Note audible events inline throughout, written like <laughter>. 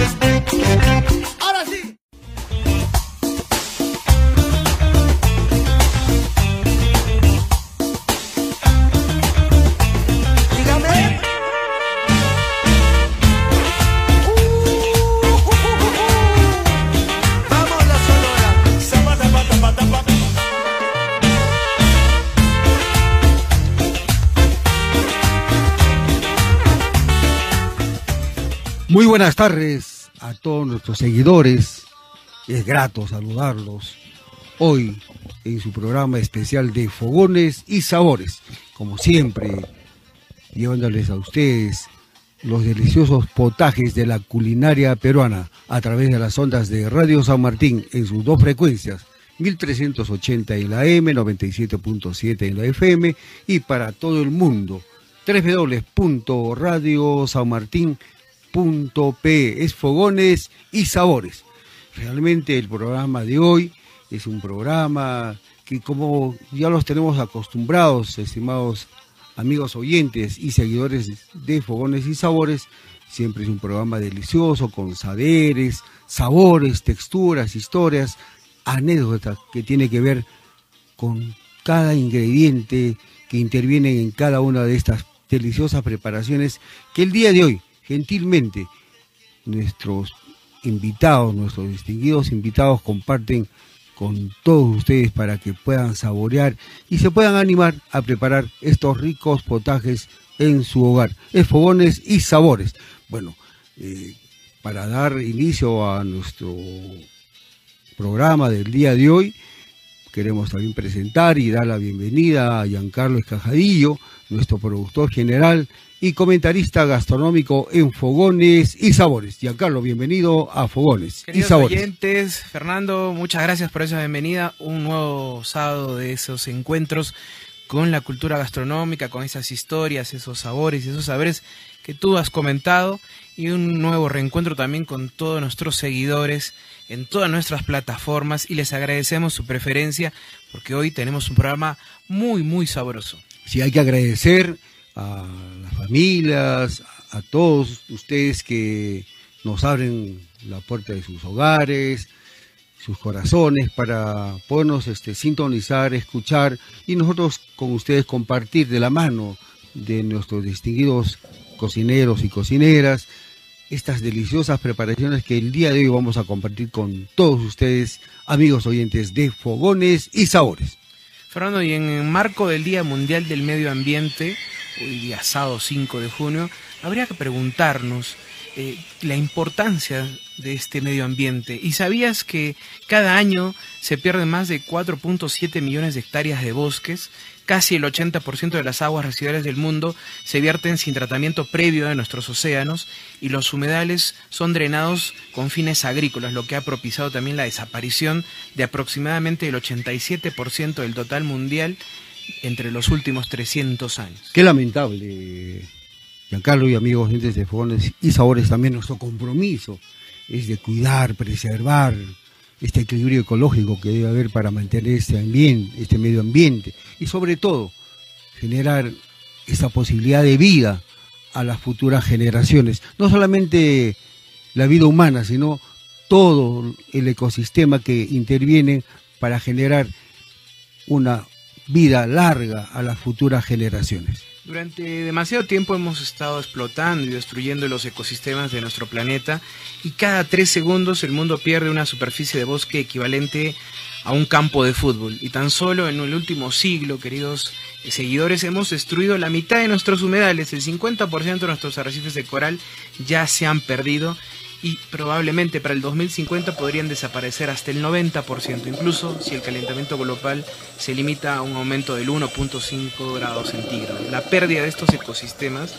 Thank you. Muy buenas tardes a todos nuestros seguidores. Es grato saludarlos hoy en su programa especial de Fogones y Sabores. Como siempre, llevándoles a ustedes los deliciosos potajes de la culinaria peruana a través de las ondas de Radio San Martín en sus dos frecuencias, 1380 en la M, 97.7 en la FM y para todo el mundo, www.radiosanmartin.com Es Fogones y Sabores. Realmente el programa de hoy es un programa que como ya los tenemos acostumbrados, estimados amigos oyentes y seguidores de Fogones y Sabores, siempre es un programa delicioso con saberes, sabores, texturas, historias, anécdotas que tiene que ver con cada ingrediente que interviene en cada una de estas deliciosas preparaciones que el día de hoy gentilmente nuestros invitados, nuestros distinguidos invitados comparten con todos ustedes para que puedan saborear y se puedan animar a preparar estos ricos potajes en su hogar. Es fogones y sabores. Bueno, eh, para dar inicio a nuestro programa del día de hoy, queremos también presentar y dar la bienvenida a Giancarlo Escajadillo, nuestro productor general y comentarista gastronómico en Fogones y Sabores. Giancarlo, bienvenido a Fogones y Sabores. oyentes, Fernando, muchas gracias por esa bienvenida. Un nuevo sábado de esos encuentros con la cultura gastronómica, con esas historias, esos sabores y esos saberes que tú has comentado y un nuevo reencuentro también con todos nuestros seguidores en todas nuestras plataformas y les agradecemos su preferencia porque hoy tenemos un programa muy, muy sabroso. Sí, hay que agradecer a las familias, a todos ustedes que nos abren la puerta de sus hogares, sus corazones para podernos este, sintonizar, escuchar y nosotros con ustedes compartir de la mano de nuestros distinguidos cocineros y cocineras estas deliciosas preparaciones que el día de hoy vamos a compartir con todos ustedes, amigos oyentes de Fogones y Sabores. Fernando, y en el marco del Día Mundial del Medio Ambiente, hoy día sábado 5 de junio, habría que preguntarnos eh, la importancia de este medio ambiente. ¿Y sabías que cada año se pierden más de 4.7 millones de hectáreas de bosques? Casi el 80% de las aguas residuales del mundo se vierten sin tratamiento previo de nuestros océanos y los humedales son drenados con fines agrícolas, lo que ha propiciado también la desaparición de aproximadamente el 87% del total mundial entre los últimos 300 años. Qué lamentable, Giancarlo y amigos gente de Fogones y Sabores, también nuestro compromiso es de cuidar, preservar este equilibrio ecológico que debe haber para mantener este ambiente, este medio ambiente y sobre todo generar esa posibilidad de vida a las futuras generaciones. No solamente la vida humana, sino todo el ecosistema que interviene para generar una vida larga a las futuras generaciones. Durante demasiado tiempo hemos estado explotando y destruyendo los ecosistemas de nuestro planeta y cada tres segundos el mundo pierde una superficie de bosque equivalente a un campo de fútbol. Y tan solo en el último siglo, queridos seguidores, hemos destruido la mitad de nuestros humedales, el 50% de nuestros arrecifes de coral ya se han perdido y probablemente para el 2050 podrían desaparecer hasta el 90%, incluso si el calentamiento global se limita a un aumento del 1.5 grados centígrados. La pérdida de estos ecosistemas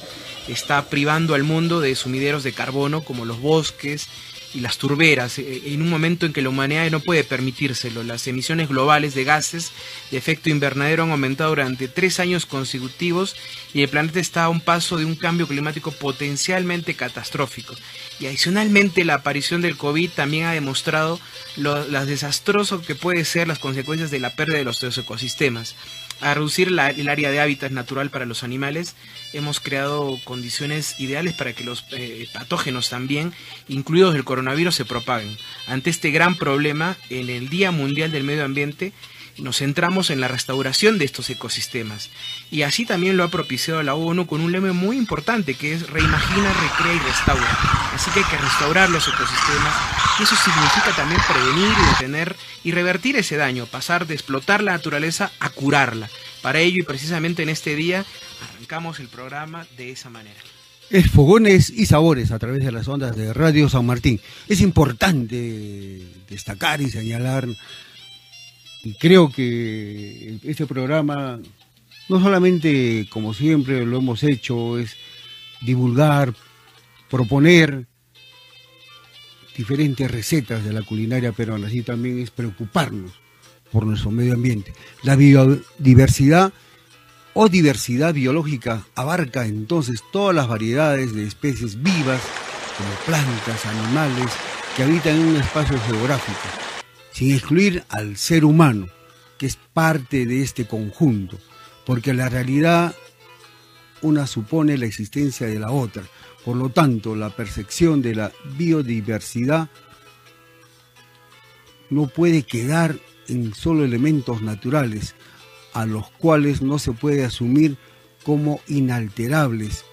está privando al mundo de sumideros de carbono como los bosques y las turberas, eh, en un momento en que la humanidad no puede permitírselo. Las emisiones globales de gases de efecto invernadero han aumentado durante tres años consecutivos y el planeta está a un paso de un cambio climático potencialmente catastrófico. Y adicionalmente la aparición del COVID también ha demostrado lo las desastroso que puede ser las consecuencias de la pérdida de los ecosistemas a reducir el área de hábitat natural para los animales, hemos creado condiciones ideales para que los eh, patógenos también, incluidos el coronavirus, se propaguen. Ante este gran problema, en el Día Mundial del Medio Ambiente, nos centramos en la restauración de estos ecosistemas. Y así también lo ha propiciado la ONU con un lema muy importante que es reimagina, recrea y restaura. Así que hay que restaurar los ecosistemas y eso significa también prevenir y detener y revertir ese daño, pasar de explotar la naturaleza a curarla. Para ello y precisamente en este día arrancamos el programa de esa manera. Es Fogones y Sabores a través de las ondas de Radio San Martín. Es importante destacar y señalar y creo que este programa, no solamente como siempre lo hemos hecho, es divulgar, proponer diferentes recetas de la culinaria peruana, así también es preocuparnos por nuestro medio ambiente. La biodiversidad o diversidad biológica abarca entonces todas las variedades de especies vivas, como plantas, animales, que habitan en un espacio geográfico sin excluir al ser humano, que es parte de este conjunto, porque la realidad una supone la existencia de la otra. Por lo tanto, la percepción de la biodiversidad no puede quedar en solo elementos naturales, a los cuales no se puede asumir como inalterables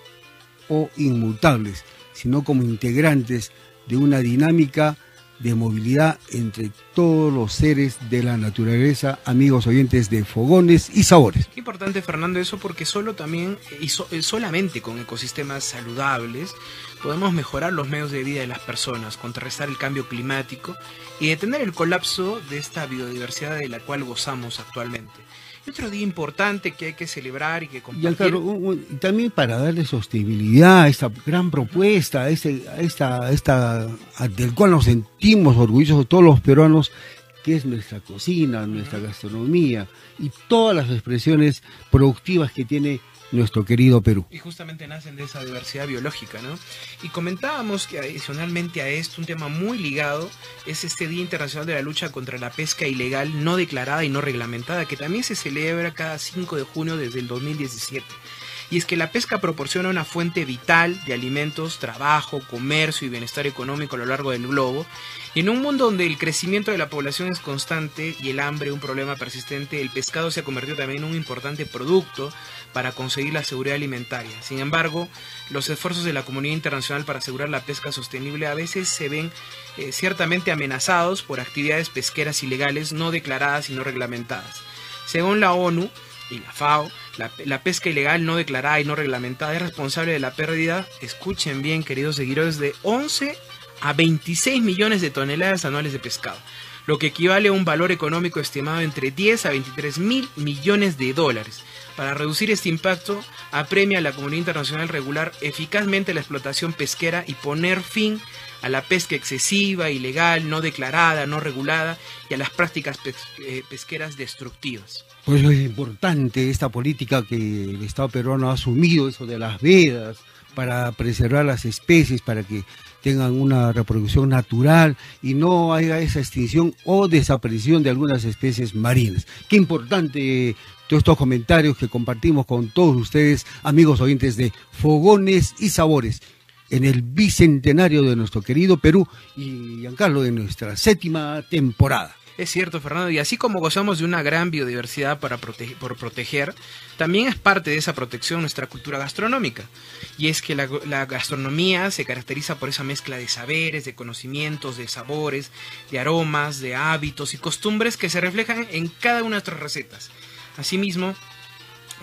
o inmutables, sino como integrantes de una dinámica de movilidad entre todos los seres de la naturaleza, amigos oyentes de fogones y sabores. Importante, Fernando, eso porque solo también y eh, solamente con ecosistemas saludables podemos mejorar los medios de vida de las personas, contrarrestar el cambio climático y detener el colapso de esta biodiversidad de la cual gozamos actualmente otro día importante que hay que celebrar y que compartir. Y también para darle sostenibilidad a esta gran propuesta, a, este, esta, esta, del cual nos sentimos orgullosos todos los peruanos, que es nuestra cocina, nuestra gastronomía y todas las expresiones productivas que tiene nuestro querido Perú. Y justamente nacen de esa diversidad biológica, ¿no? Y comentábamos que adicionalmente a esto, un tema muy ligado es este Día Internacional de la Lucha contra la Pesca Ilegal no declarada y no reglamentada, que también se celebra cada 5 de junio desde el 2017 y es que la pesca proporciona una fuente vital de alimentos, trabajo, comercio y bienestar económico a lo largo del globo. En un mundo donde el crecimiento de la población es constante y el hambre un problema persistente, el pescado se ha convertido también en un importante producto para conseguir la seguridad alimentaria. Sin embargo, los esfuerzos de la comunidad internacional para asegurar la pesca sostenible a veces se ven eh, ciertamente amenazados por actividades pesqueras ilegales no declaradas y no reglamentadas. Según la ONU, y la FAO, la, pesca ilegal no declarada y no reglamentada es responsable de la pérdida, escuchen bien queridos seguidores, de 11 a 26 millones de toneladas anuales de pescado, lo que equivale a un valor económico estimado entre 10 a 23 mil millones de dólares. Para reducir este impacto, apremia a la comunidad internacional regular eficazmente la explotación pesquera y poner fin a la pesca excesiva, ilegal, no declarada, no regulada y a las prácticas eh, pesqueras destructivas. Por eso es importante esta política que el Estado peruano ha asumido, eso de las vedas, para preservar las especies, para que tengan una reproducción natural y no haya esa extinción o desaparición de algunas especies marinas. Qué importante todos estos comentarios que compartimos con todos ustedes, amigos oyentes de Fogones y Sabores, en el bicentenario de nuestro querido Perú y Giancarlo de nuestra séptima temporada. Es cierto, Fernando, y así como gozamos de una gran biodiversidad para por proteger, también es parte de esa protección nuestra cultura gastronómica. Y es que la, la, gastronomía se caracteriza por esa mezcla de saberes, de conocimientos, de sabores, de aromas, de hábitos y costumbres que se reflejan en cada una de nuestras recetas. Asimismo,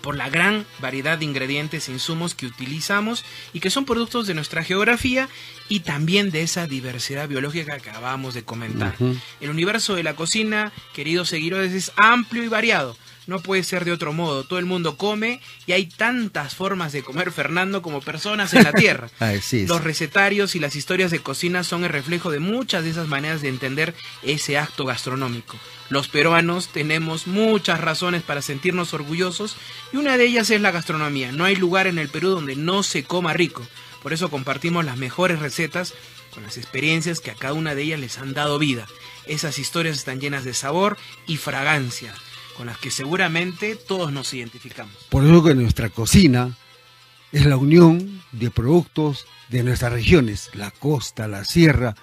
por la gran variedad de ingredientes e insumos que utilizamos y que son productos de nuestra geografía y también de esa diversidad biológica que acabamos de comentar. El universo de la cocina, queridos seguidores, es amplio y variado. No puede ser de otro modo. Todo el mundo come y hay tantas formas de comer, Fernando, como personas en la Tierra. <laughs> Los recetarios y las historias de cocina son el reflejo de muchas de esas maneras de entender ese acto gastronómico. Los peruanos tenemos muchas razones para sentirnos orgullosos y una de ellas es la gastronomía. No hay lugar en el Perú donde no se coma rico. Por eso compartimos las mejores recetas con las experiencias que a cada una de ellas les han dado vida. Esas historias están llenas de sabor y fragancia con las que seguramente todos nos identificamos. Por eso que nuestra cocina es la unión de productos de nuestras regiones, la costa, la sierra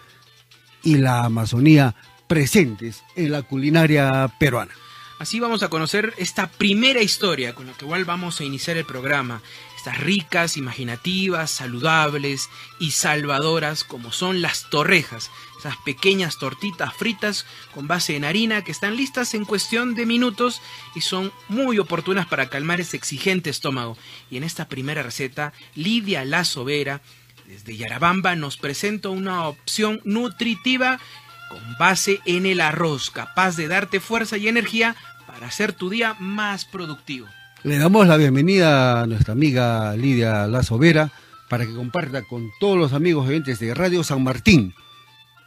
y la Amazonía presentes en la culinaria peruana. Así vamos a conocer esta primera historia con la que igual vamos a iniciar el programa. Estas ricas, imaginativas, saludables y salvadoras como son las torrejas, esas pequeñas tortitas fritas con base en harina que están listas en cuestión de minutos y son muy oportunas para calmar ese exigente estómago. Y en esta primera receta, Lidia La Sobera, desde Yarabamba, nos presenta una opción nutritiva con base en el arroz, capaz de darte fuerza y energía para hacer tu día más productivo. Le damos la bienvenida a nuestra amiga Lidia La Sobera para que comparta con todos los amigos oyentes de Radio San Martín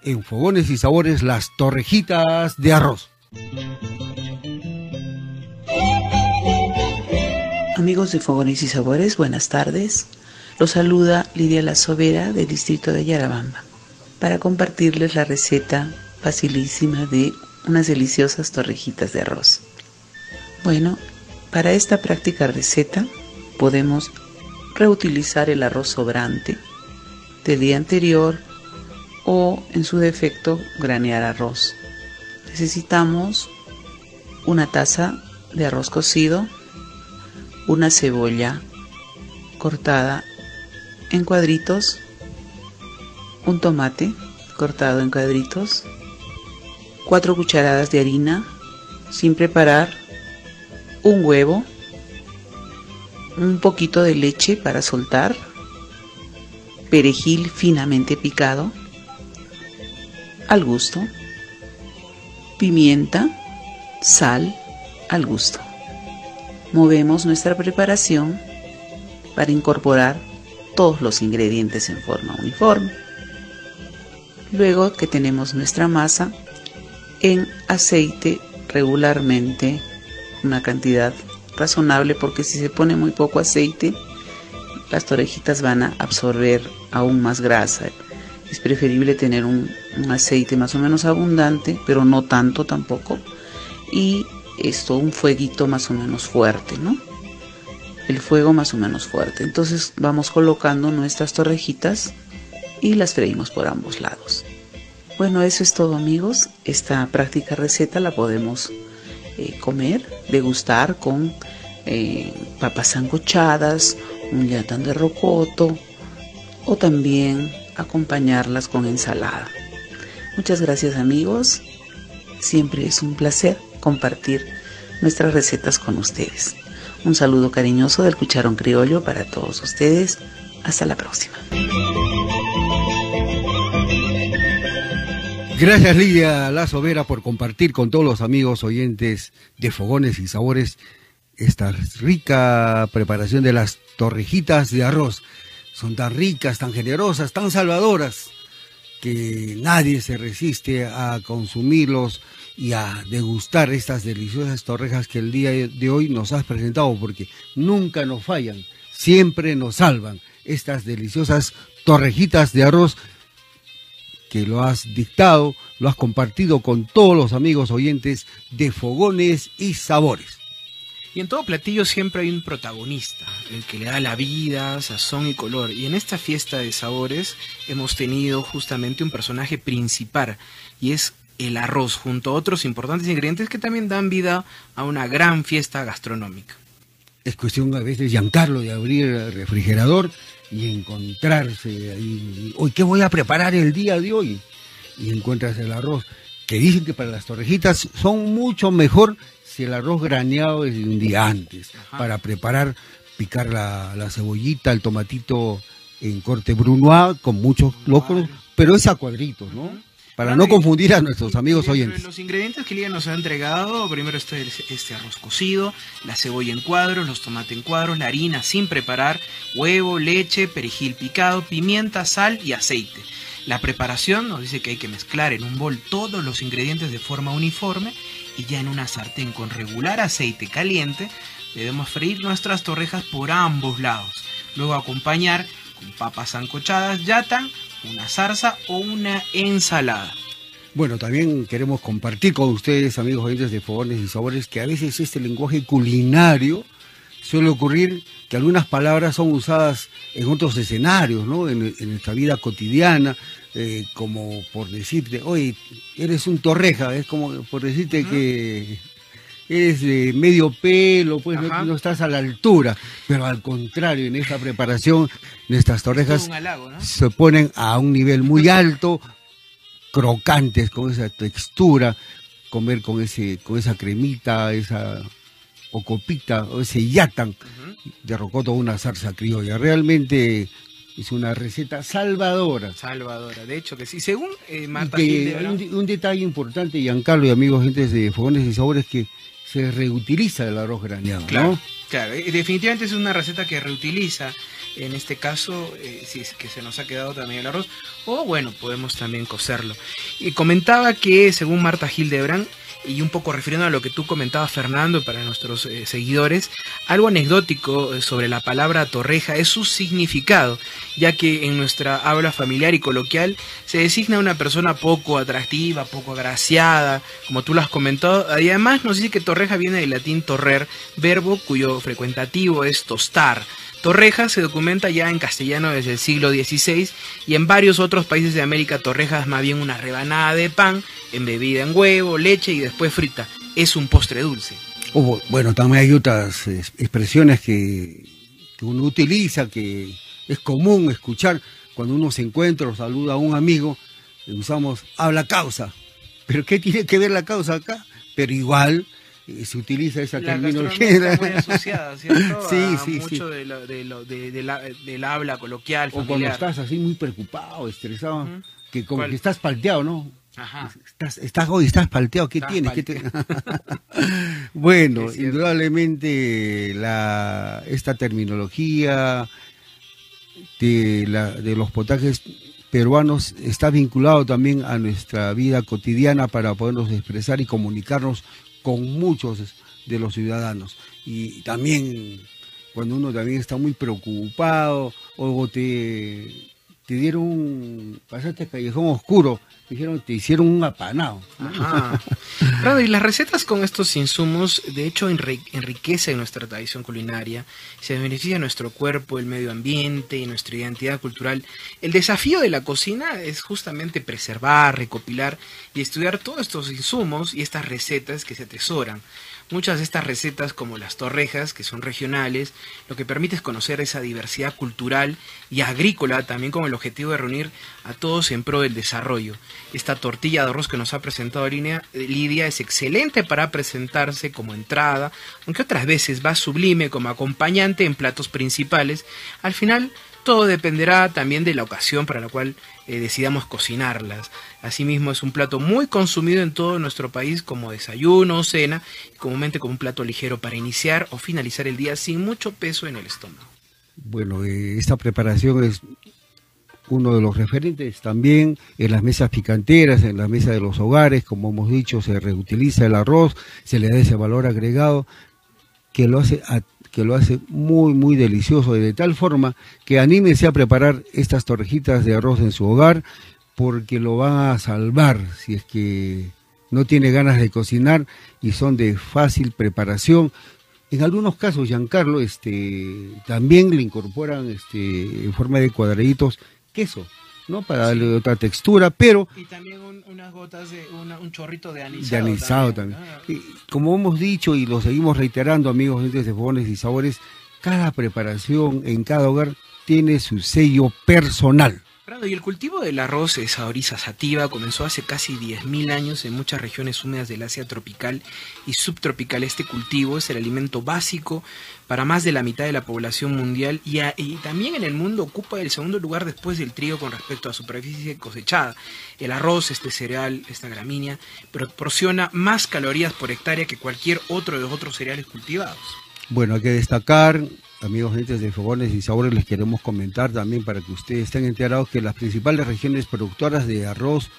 en Fogones y Sabores las torrejitas de arroz. Amigos de Fogones y Sabores, buenas tardes. Los saluda Lidia La Sobera del distrito de Yarabamba para compartirles la receta facilísima de unas deliciosas torrejitas de arroz. Bueno, para esta práctica receta podemos reutilizar el arroz sobrante del día anterior o en su defecto granear arroz. Necesitamos una taza de arroz cocido, una cebolla cortada en cuadritos, un tomate cortado en cuadritos, cuatro cucharadas de harina sin preparar, un huevo, un poquito de leche para soltar, perejil finamente picado, al gusto, pimienta, sal al gusto. Movemos nuestra preparación para incorporar todos los ingredientes en forma uniforme. Luego que tenemos nuestra masa en aceite regularmente, una cantidad razonable porque si se pone muy poco aceite, las torejitas van a absorber aún más grasa. Es preferible tener un, aceite más o menos abundante, pero no tanto tampoco. Y esto, un fueguito más o menos fuerte, ¿no? El fuego más o menos fuerte. Entonces vamos colocando nuestras torrejitas y las freímos por ambos lados. Bueno, eso es todo amigos. Esta práctica receta la podemos eh, comer, degustar con eh, papas sancochadas, un yatán de rocoto o también acompañarlas con ensalada. Muchas gracias amigos. Siempre es un placer compartir nuestras recetas con ustedes. Un saludo cariñoso del Cucharón Criollo para todos ustedes. Hasta la próxima. Gracias Lidia La Sobera por compartir con todos los amigos oyentes de Fogones y Sabores esta rica preparación de las torrejitas de arroz. Son tan ricas, tan generosas, tan salvadoras, que nadie se resiste a consumirlos y a degustar estas deliciosas torrejas que el día de hoy nos has presentado, porque nunca nos fallan, siempre nos salvan estas deliciosas torrejitas de arroz que lo has dictado, lo has compartido con todos los amigos oyentes de Fogones y Sabores. Y en todo platillo siempre hay un protagonista, el que le da la vida, sazón y color. Y en esta fiesta de sabores hemos tenido justamente un personaje principal, y es el arroz, junto a otros importantes ingredientes que también dan vida a una gran fiesta gastronómica. Es cuestión a veces de llancarlo, de abrir el refrigerador y encontrarse ahí, hoy qué voy a preparar el día de hoy y encuentras el arroz que dicen que para las torrejitas son mucho mejor si el arroz graneado es un día antes para preparar picar la, cebollita el tomatito en corte brunois con muchos locros pero es a cuadritos no para no confundir a nuestros amigos oyentes. Los ingredientes que Lidia nos ha entregado, primero está este arroz cocido, la cebolla en cuadros, los tomates en cuadros, la harina sin preparar, huevo, leche, perejil picado, pimienta, sal y aceite. La preparación nos dice que hay que mezclar en un bol todos los ingredientes de forma uniforme y ya en una sartén con regular aceite caliente debemos freír nuestras torrejas por ambos lados. Luego acompañar con papas ancochadas, yatan, una zarza o una ensalada. Bueno, también queremos compartir con ustedes, amigos oyentes de Fogones y Sabores, que a veces este lenguaje culinario suele ocurrir que algunas palabras son usadas en otros escenarios, ¿no? En, nuestra vida cotidiana, eh, como por decirte, oye, eres un torreja, es como por decirte que eres de medio pelo, pues no, estás a la altura, pero al contrario, en esta preparación, nuestras torrejas se ponen a un nivel muy <laughs> alto, crocantes, con esa textura, comer con ese, con esa cremita, esa o copita, o ese yatan. De rocoto una zarza criolla. Realmente es una receta salvadora. Salvadora, de hecho que sí. Según eh, un, detalle importante, Giancarlo y amigos gente de Fogones y Sabores, que se reutiliza el arroz graneado, claro, Claro, definitivamente es una receta que reutiliza, en este caso, eh, si es que se nos ha quedado también el arroz, o bueno, podemos también cocerlo. Y comentaba que, según Marta Hildebrand, y un poco refiriendo a lo que tú comentabas, Fernando, para nuestros eh, seguidores, algo anecdótico eh, sobre la palabra torreja es su significado, ya que en nuestra habla familiar y coloquial se designa una persona poco atractiva, poco agraciada, como tú lo has comentado, y además nos dice que torreja viene del latín torrer, verbo cuyo frecuentativo es tostar. Torreja se documenta ya en castellano desde el siglo XVI y en varios otros países de América torreja es más bien una rebanada de pan embebida en huevo, leche y después frita. Es un postre dulce. bueno, también hay otras expresiones que, uno utiliza, que es común escuchar cuando uno se encuentra o saluda a un amigo, usamos habla causa. ¿Pero qué tiene que ver la causa acá? Pero igual se utiliza esa terminología. Está muy <laughs> asociada, ¿cierto? sí, sí, mucho De, la, del habla coloquial, O cuando estás así muy preocupado, estresado, que como que estás palteado, ¿no? Ajá. Estás, estás hoy, estás palteado, ¿qué tienes? <laughs> bueno, indudablemente la, esta terminología de, la, de los potajes peruanos está vinculado también a nuestra vida cotidiana para podernos expresar y comunicarnos con muchos de los ciudadanos. Y también cuando uno también está muy preocupado o te, te dieron, pasaste callejón oscuro, dijeron, te hicieron un apanado. <laughs> y las recetas con estos insumos, de hecho, enriquecen nuestra tradición culinaria, se beneficia nuestro cuerpo, el medio ambiente y nuestra identidad cultural. El desafío de la cocina es justamente preservar, recopilar y estudiar todos estos insumos y estas recetas que se atesoran. Muchas de estas recetas, como las torrejas, que son regionales, lo que permite es conocer esa diversidad cultural y agrícola, también con el objetivo de reunir a todos en pro del desarrollo. Esta tortilla de arroz que nos ha presentado Lidia es excelente para presentarse como entrada, aunque otras veces va sublime como acompañante en platos principales. Al final, todo dependerá también de la ocasión para la cual eh, decidamos cocinarlas. Asimismo, es un plato muy consumido en todo nuestro país como desayuno o cena, y comúnmente como un plato ligero para iniciar o finalizar el día sin mucho peso en el estómago. Bueno, eh, esta preparación es uno de los referentes también en las mesas picanteras, en la mesa de los hogares, como hemos dicho, se reutiliza el arroz, se le da ese valor agregado que lo hace que lo hace muy, muy delicioso, de tal forma que anímese a preparar estas torrejitas de arroz en su hogar, porque lo van a salvar si es que no tiene ganas de cocinar y son de fácil preparación. En algunos casos, Giancarlo, este, también le incorporan este, en forma de cuadraditos queso. ¿No? Para darle otra textura, pero... Y también unas gotas de un chorrito de anisado. De anisado también. como hemos dicho y lo seguimos reiterando, amigos de Fogones y Sabores, cada preparación en cada hogar tiene su sello personal. Y el cultivo del arroz, esa orisa sativa, comenzó hace casi 10.000 años en muchas regiones húmedas del Asia tropical y subtropical. Este cultivo es el alimento básico para más de la mitad de la población mundial y, y, también en el mundo ocupa el segundo lugar después del trigo con respecto a superficie cosechada. El arroz, este cereal, esta gramínea, proporciona más calorías por hectárea que cualquier otro de los otros cereales cultivados. Bueno, hay que destacar amigos gentes de Fogones y Sabores, les queremos comentar también para que ustedes estén enterados que las principales regiones productoras de arroz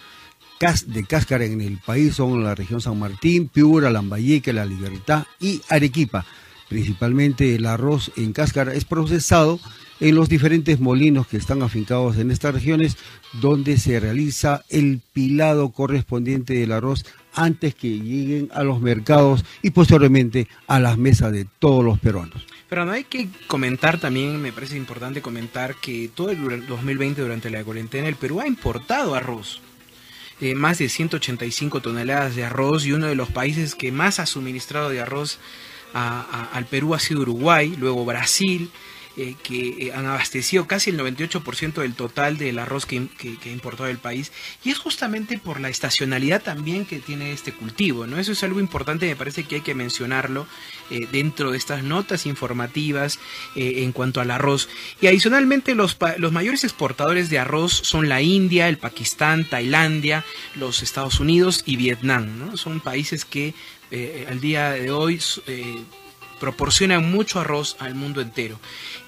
de cáscara en el país son la región San Martín, Piura, Lambayeque, La Libertad y Arequipa. Principalmente el arroz en cáscara es procesado en los diferentes molinos que están afincados en estas regiones, donde se realiza el pilado correspondiente del arroz antes que lleguen a los mercados y posteriormente a las mesas de todos los peruanos. Pero no hay que comentar también, me parece importante comentar que todo el 2020 durante la cuarentena el Perú ha importado arroz. Eh, más de 185 toneladas de arroz y uno de los países que más ha suministrado de arroz al Perú ha sido Uruguay, luego Brasil, eh, que eh, han abastecido casi el 98% del total del arroz que, ha importado el país. Y es justamente por la estacionalidad también que tiene este cultivo. ¿no? Eso es algo importante, me parece que hay que mencionarlo eh, dentro de estas notas informativas en cuanto al arroz. Y adicionalmente los, los mayores exportadores de arroz son la India, el Pakistán, Tailandia, los Estados Unidos y Vietnam. ¿no? Son países que al día de hoy proporcionan mucho arroz al mundo entero.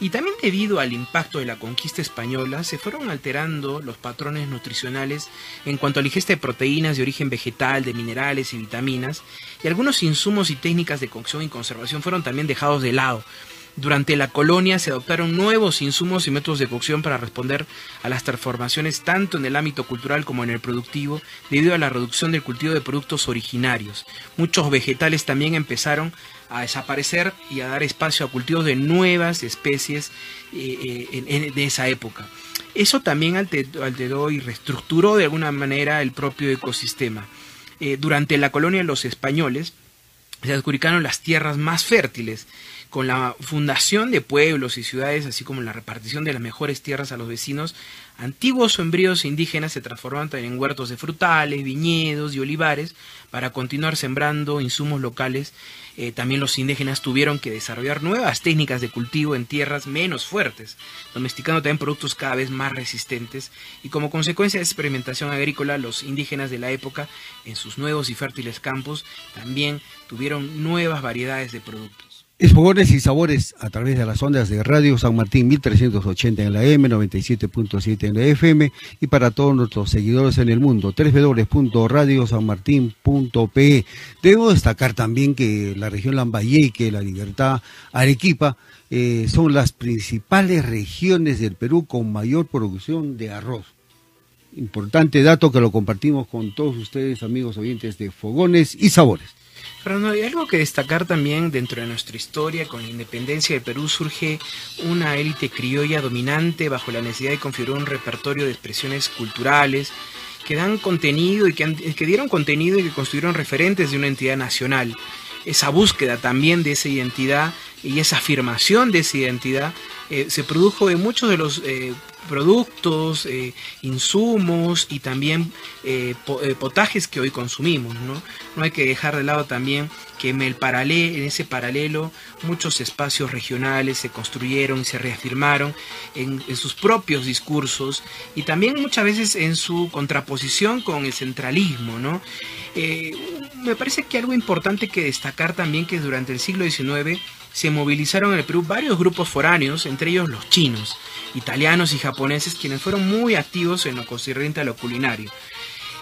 Y también debido al impacto de la conquista española, se fueron alterando los patrones nutricionales en cuanto a la ingesta de proteínas de origen vegetal, de minerales y vitaminas, y algunos insumos y técnicas de cocción y conservación fueron también dejados de lado. Durante la colonia se adoptaron nuevos insumos y métodos de cocción para responder a las transformaciones tanto en el ámbito cultural como en el productivo, debido a la reducción del cultivo de productos originarios. Muchos vegetales también empezaron a desaparecer y a dar espacio a cultivos de nuevas especies eh, eh, de esa época. Eso también alteró y reestructuró de alguna manera el propio ecosistema. Eh, durante la colonia los españoles se adjudicaron las tierras más fértiles con la fundación de pueblos y ciudades, así como la repartición de las mejores tierras a los vecinos, antiguos sombríos indígenas se transformaron también en huertos de frutales, viñedos y olivares para continuar sembrando insumos locales. Eh, también los indígenas tuvieron que desarrollar nuevas técnicas de cultivo en tierras menos fuertes, domesticando también productos cada vez más resistentes y como consecuencia de esa experimentación agrícola, los indígenas de la época, en sus nuevos y fértiles campos, también tuvieron nuevas variedades de productos. Esfogones y sabores a través de las ondas de Radio San Martín 1380 en la M, 97.7 en la FM y para todos nuestros seguidores en el mundo, www.radiosanmartin.pe. Debo destacar también que la región Lambayeque, La Libertad, Arequipa eh, son las principales regiones del Perú con mayor producción de arroz. Importante dato que lo compartimos con todos ustedes, amigos oyentes de Fogones y Sabores. Pero hay algo que destacar también dentro de nuestra historia. Con la independencia de Perú surge una élite criolla dominante bajo la necesidad de configurar un repertorio de expresiones culturales que dan contenido y que, que dieron contenido y que construyeron referentes de una entidad nacional. Esa búsqueda también de esa identidad y esa afirmación de esa identidad eh, se produjo en muchos de los eh, productos, eh, insumos y también potajes que hoy consumimos. ¿no? hay que dejar de lado también que en, el paralelo, en ese paralelo muchos espacios regionales se construyeron y se reafirmaron en, sus propios discursos y también muchas veces en su contraposición con el centralismo. me parece que algo importante que destacar también que durante el siglo XIX se movilizaron en el Perú varios grupos foráneos, entre ellos los chinos, italianos y japoneses, quienes fueron muy activos en lo concerniente a lo culinario.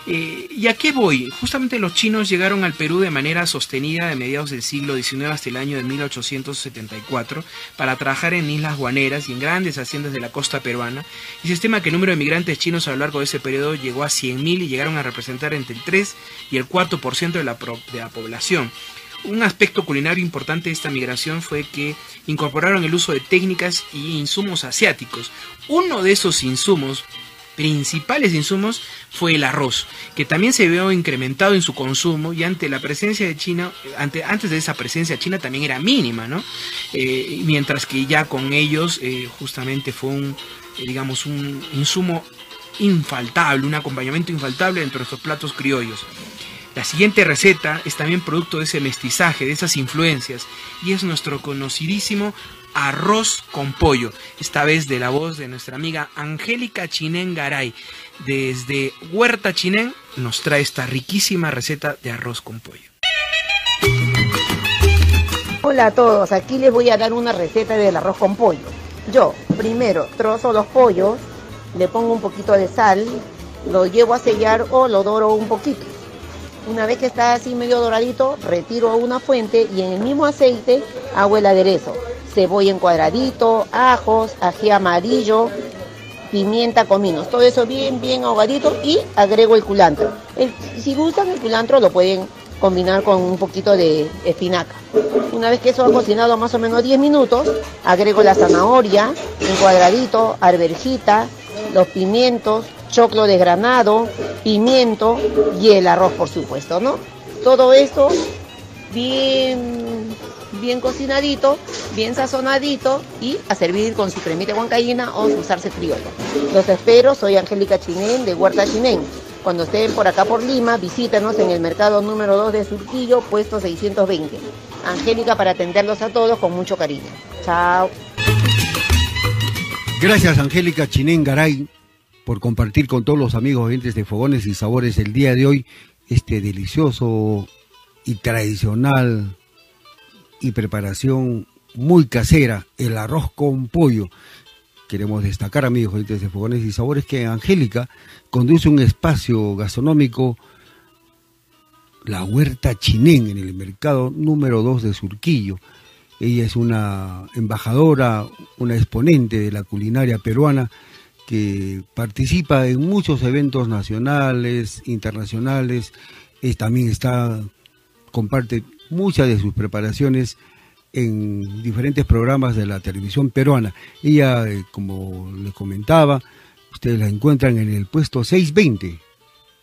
Eh, ¿Y a qué voy? Justamente los chinos llegaron al Perú de manera sostenida de mediados del siglo XIX hasta el año de 1874 para trabajar en islas guaneras y en grandes haciendas de la costa peruana. Y se estima que el número de migrantes chinos a lo largo de ese periodo llegó a 100.000 y llegaron a representar entre el 3 y el 4% de de la población. Un aspecto culinario importante de esta migración fue que incorporaron el uso de técnicas y insumos asiáticos. Uno de esos insumos, principales insumos, fue el arroz, que también se vio incrementado en su consumo y ante la presencia de China, ante, antes de esa presencia China también era mínima, ¿no? Eh, mientras que ya con ellos eh, justamente fue un, eh, digamos, un insumo infaltable, un acompañamiento infaltable dentro de estos platos criollos. La siguiente receta es también producto de ese mestizaje, de esas influencias, y es nuestro conocidísimo arroz con pollo, esta vez de la voz de nuestra amiga Angélica Chinén Garay. Desde Huerta Chinén nos trae esta riquísima receta de arroz con pollo. Hola a todos, aquí les voy a dar una receta del arroz con pollo. Yo primero trozo los pollos, le pongo un poquito de sal, lo llevo a sellar o lo doro un poquito. Una vez que está así medio doradito, retiro a una fuente y en el mismo aceite hago el aderezo cebolla en cuadradito, ajos, ají amarillo, pimienta, cominos. Todo eso bien, bien ahogadito y agrego el culantro. si gustan el culantro lo pueden combinar con un poquito de espinaca. Una vez que eso ha cocinado más o menos 10 minutos, agrego la zanahoria en cuadradito, arberjita, los pimientos, choclo desgranado, pimiento y el arroz por supuesto, ¿no? Todo esto bien bien cocinadito, bien sazonadito y a servir con su cremita huancaína o su criolla. Los espero, soy Angélica Chinén de Huerta Chinén. Cuando estén por acá por Lima, visítanos en el mercado número 2 de Surquillo, puesto 620. Angélica para atenderlos a todos con mucho cariño. Chao. Gracias Angélica Chinén Garay por compartir con todos los amigos oyentes de Fogones y Sabores el día de hoy este delicioso y tradicional y preparación muy casera, el arroz con pollo. Queremos destacar, amigos de Fogones y Sabores, que Angélica conduce un espacio gastronómico, la Huerta Chinén, en el mercado número 2 de Surquillo. Ella es una embajadora, una exponente de la culinaria peruana que participa en muchos eventos nacionales, internacionales, también comparte muchas de sus preparaciones en diferentes programas de la televisión peruana. Ella, eh, como les comentaba, ustedes la encuentran en el puesto 620,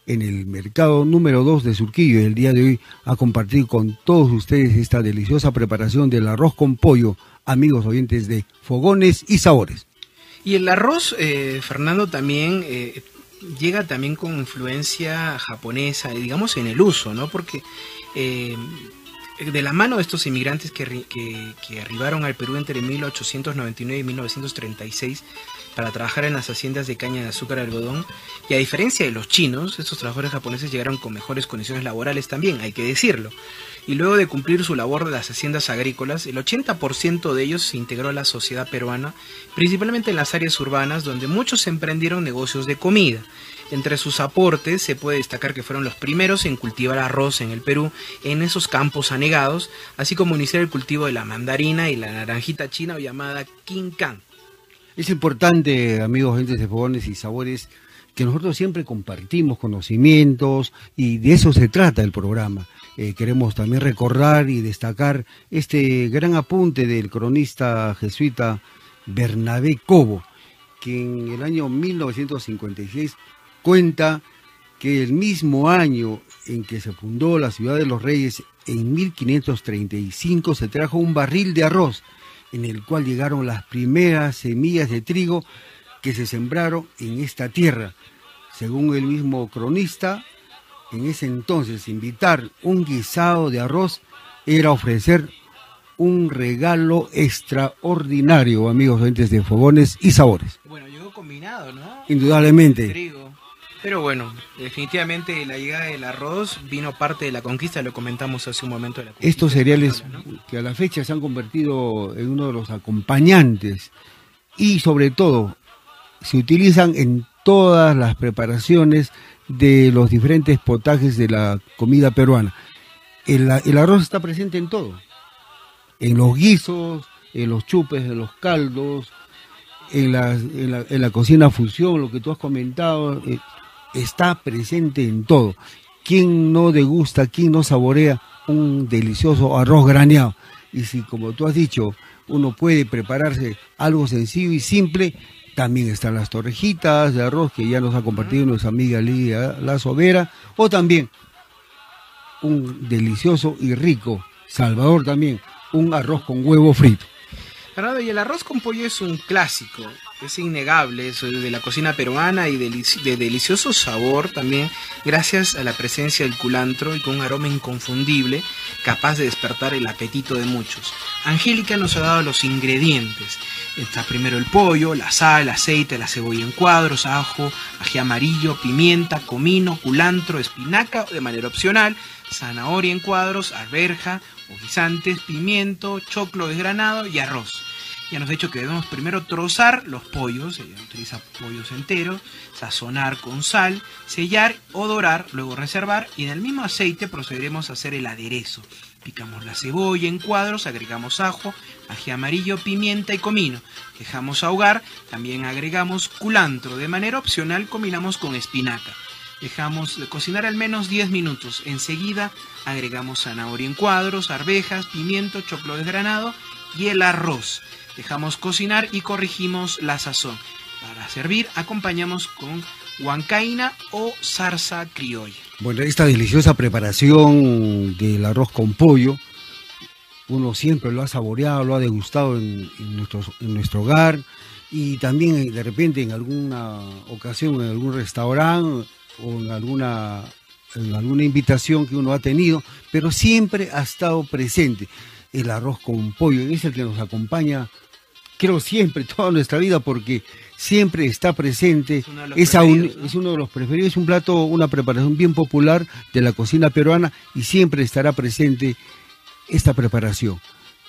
en el mercado número 2 de Surquillo. El día de hoy a compartir con todos ustedes esta deliciosa preparación del arroz con pollo, amigos oyentes de Fogones y Sabores. Y el arroz, eh, Fernando, también eh, llega también con influencia japonesa, digamos en el uso, ¿no? Porque de la mano de estos inmigrantes que, que, arribaron al Perú entre 1899 y 1936 para trabajar en las haciendas de caña de azúcar y algodón, y a diferencia de los chinos, estos trabajadores japoneses llegaron con mejores condiciones laborales también, hay que decirlo. Y luego de cumplir su labor de las haciendas agrícolas, el 80% de ellos se integró a la sociedad peruana, principalmente en las áreas urbanas donde muchos emprendieron negocios de comida. Entre sus aportes se puede destacar que fueron los primeros en cultivar arroz en el Perú en esos campos anegados, así como iniciar el cultivo de la mandarina y la naranjita china o llamada Can. Es importante, amigos, gente de fogones y sabores, que nosotros siempre compartimos conocimientos y de eso se trata el programa. Eh, queremos también recordar y destacar este gran apunte del cronista jesuita Bernabé Cobo, que en el año 1956 cuenta que el mismo año en que se fundó la ciudad de los Reyes, en 1535, se trajo un barril de arroz en el cual llegaron las primeras semillas de trigo que se sembraron en esta tierra. Según el mismo cronista, en ese entonces invitar un guisado de arroz era ofrecer un regalo extraordinario, amigos oyentes de fogones y sabores. Bueno, llegó combinado, ¿no? Indudablemente. Trigo. Pero bueno, definitivamente la llegada del arroz vino parte de la conquista, lo comentamos hace un momento. De la Estos cereales que a la fecha se han convertido en uno de los acompañantes y sobre todo se utilizan en todas las preparaciones de los diferentes potajes de la comida peruana. El, arroz está presente en todo, en los guisos, en los chupes, en los caldos, en la, en la, cocina fusión, lo que tú has comentado, eh, está presente en todo. ¿Quién no degusta, quién no saborea un delicioso arroz graneado? Y si, como tú has dicho, uno puede prepararse algo sencillo y simple, también están las torrejitas de arroz que ya nos ha compartido nuestra amiga Lidia La Sobera, o también un delicioso y rico, Salvador también, un arroz con huevo frito. y el arroz con pollo es un clásico. Es innegable eso de la cocina peruana y de delicioso sabor también, gracias a la presencia del culantro y con un aroma inconfundible, capaz de despertar el apetito de muchos. Angélica nos ha dado los ingredientes. Está primero el pollo, la sal, aceite, la cebolla en cuadros, ajo, ají amarillo, pimienta, comino, culantro, espinaca de manera opcional, zanahoria en cuadros, alberja o guisantes, pimiento, choclo desgranado y arroz. Ya nos ha dicho que debemos primero trozar los pollos, ella utiliza pollos enteros, sazonar con sal, sellar o dorar, luego reservar y en el mismo aceite procederemos a hacer el aderezo. Picamos la cebolla en cuadros, agregamos ajo, ají amarillo, pimienta y comino. Dejamos ahogar, también agregamos culantro. De manera opcional combinamos con espinaca. Dejamos de cocinar al menos 10 minutos. Enseguida agregamos zanahoria en cuadros, arvejas, pimiento, choclo desgranado y el arroz. Dejamos cocinar y corregimos la sazón. Para servir acompañamos con huancaina o zarza criolla. Bueno, esta deliciosa preparación del arroz con pollo, uno siempre lo ha saboreado, lo ha degustado en, nuestro, en nuestro hogar y también eh, de repente en alguna ocasión en algún restaurante o en alguna, en alguna invitación que uno ha tenido, pero siempre ha estado presente el arroz con pollo, es el que nos acompaña creo siempre, toda nuestra vida, porque siempre está presente. Es uno, es uno de los preferidos, es un plato, una preparación bien popular de la cocina peruana y siempre estará presente esta preparación,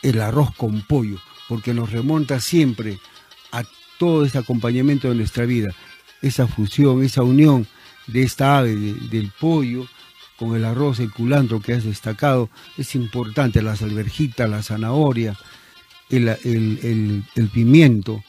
el arroz con pollo, porque nos remonta siempre a todo ese acompañamiento de nuestra vida, esa fusión, esa unión de esta ave, del pollo, con el arroz, el culantro que has destacado, es importante, las alverjitas, la zanahoria, el, pimiento,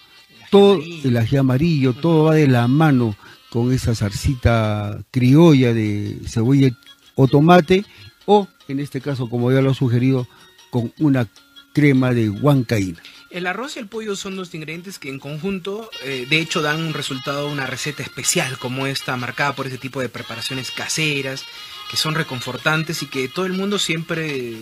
todo el ají amarillo, todo va de la mano con esa zarcita criolla de cebolla o tomate, o en este caso, como ya lo he sugerido, con una crema de huancaína. El arroz y el pollo son dos ingredientes que en conjunto, eh, de hecho, dan un resultado, una receta especial como esta, marcada por ese tipo de preparaciones caseras, que son reconfortantes y que todo el mundo siempre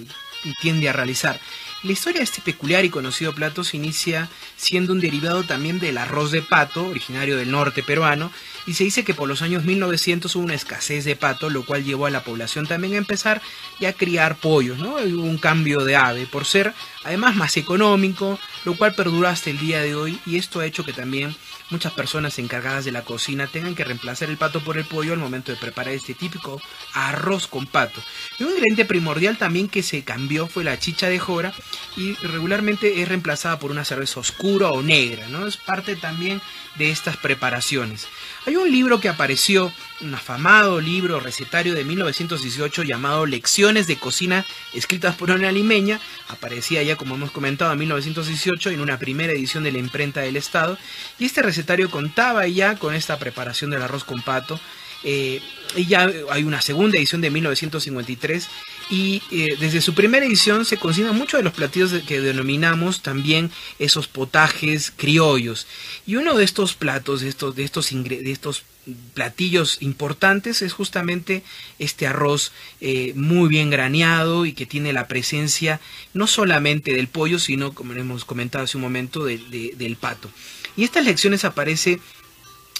tiende a realizar. La historia de este peculiar y conocido plato se inicia siendo un derivado también del arroz de pato, originario del norte peruano, y se dice que por los años 1900 hubo una escasez de pato, lo cual llevó a la población también a empezar y a criar pollos, ¿no? Hubo un cambio de ave, por ser además más económico, lo cual perdura hasta el día de hoy, y esto ha hecho que también muchas personas encargadas de la cocina tengan que reemplazar el pato por el pollo al momento de preparar este típico arroz con pato. Y un ingrediente primordial también que se cambió fue la chicha de jora y regularmente es reemplazada por una cerveza oscura o negra, ¿no? Es parte también de estas preparaciones. Hay un libro que apareció, un afamado libro recetario de 1918 llamado Lecciones de Cocina escritas por una limeña, aparecía ya como hemos comentado en 1918 en una primera edición de la imprenta del Estado, y este recetario contaba ya con esta preparación del arroz con pato, eh, y ya hay una segunda edición de 1953 y eh, desde su primera edición se consignan muchos de los platillos que denominamos también esos potajes criollos. Y uno de estos platos, de estos, de estos, estos platillos importantes es justamente este arroz eh, muy bien graneado y que tiene la presencia no solamente del pollo, sino, como hemos comentado hace un momento, del pato. Y estas lecciones aparece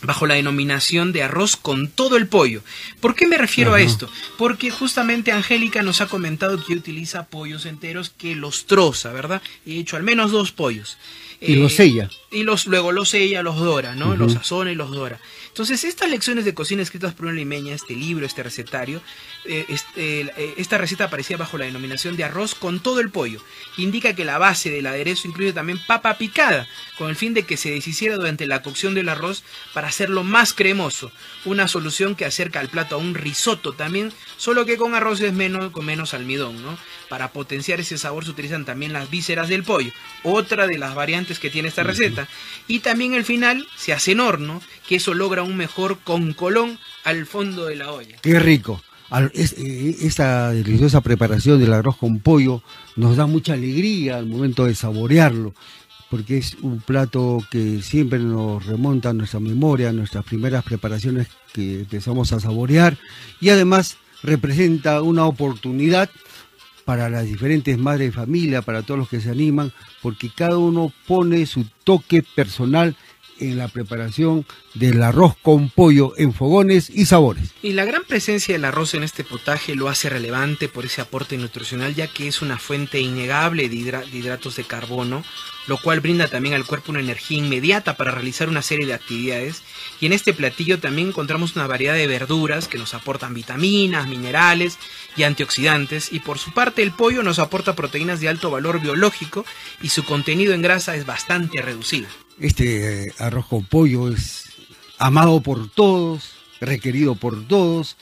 bajo la denominación de arroz con todo el pollo. ¿Por qué me refiero a esto? Porque justamente Angélica nos ha comentado que utiliza pollos enteros que los troza, ¿verdad? He hecho al menos dos pollos. Y los sella. Y los, luego los sella, los dora, ¿no? Los sazona y los dora. Entonces, estas lecciones de cocina escritas por una limeña, este libro, este recetario, eh, este, eh, esta receta aparecía bajo la denominación de arroz con todo el pollo. Indica que la base del aderezo incluye también papa picada, con el fin de que se deshiciera durante la cocción del arroz para hacerlo más cremoso. Una solución que acerca al plato a un risotto también, solo que con arroz es menos, con menos almidón, ¿no? Para potenciar ese sabor se utilizan también las vísceras del pollo, otra de las variantes que tiene esta receta. Y también el final se hace en horno, que eso logra un mejor colón al fondo de la olla. Qué rico. Eh, esta deliciosa preparación del arroz con pollo nos da mucha alegría al momento de saborearlo, porque es un plato que siempre nos remonta a nuestra memoria, a nuestras primeras preparaciones que empezamos a saborear y además representa una oportunidad para las diferentes madres de familia, para todos los que se animan, porque cada uno pone su toque personal en la preparación del arroz con pollo en fogones y sabores. Y la gran presencia del arroz en este potaje lo hace relevante por ese aporte nutricional, ya que es una fuente innegable de, hidratos de carbono, lo cual brinda también al cuerpo una energía inmediata para realizar una serie de actividades. Y en este platillo también encontramos una variedad de verduras que nos aportan vitaminas, minerales y antioxidantes. Y por su parte el pollo nos aporta proteínas de alto valor biológico y su contenido en grasa es bastante reducido. Este eh, arroz con pollo es amado por todos, requerido por todos.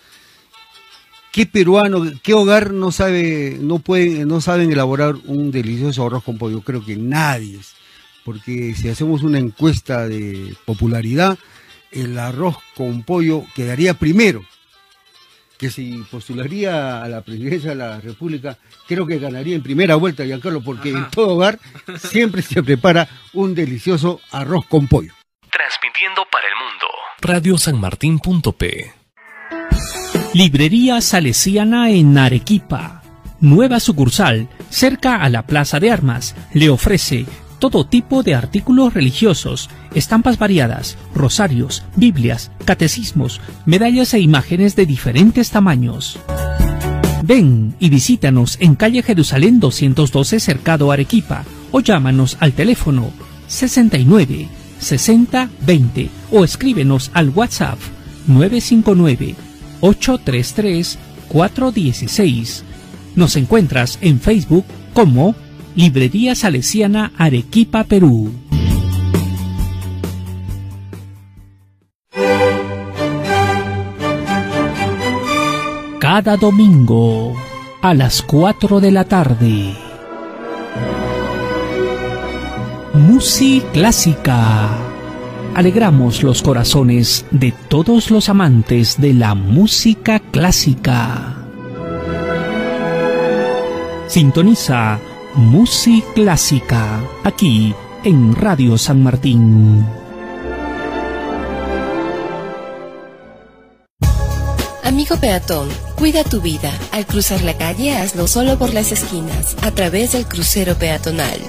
¿Qué peruano, qué hogar no sabe, no pueden, no saben elaborar un delicioso arroz con pollo? Creo que nadie. Porque si hacemos una encuesta de popularidad, el arroz con pollo quedaría primero. Que si postularía a la presidencia de la República, creo que ganaría en primera vuelta, Giancarlo, porque en todo hogar siempre se prepara un delicioso arroz con pollo. Transmitiendo para el mundo. Radiosanmartin.p Librería Salesiana en Arequipa. Nueva sucursal, cerca a la Plaza de Armas, le ofrece todo tipo de artículos religiosos, estampas variadas, rosarios, Biblias, catecismos, medallas e imágenes de diferentes tamaños. Ven y visítanos en calle Jerusalén 212 Cercado Arequipa o llámanos al teléfono 69 60 20 o escríbenos al WhatsApp 959 833-416. Nos encuentras en Facebook como Librería Salesiana Arequipa, Perú. Cada domingo a las 4 de la tarde. Música clásica alegramos los corazones de todos los amantes de la música clásica. Sintoniza Música Clásica aquí en Radio San Martín. Amigo peatón, cuida tu vida. Al cruzar la calle, hazlo solo por las esquinas, a través del crucero peatonal.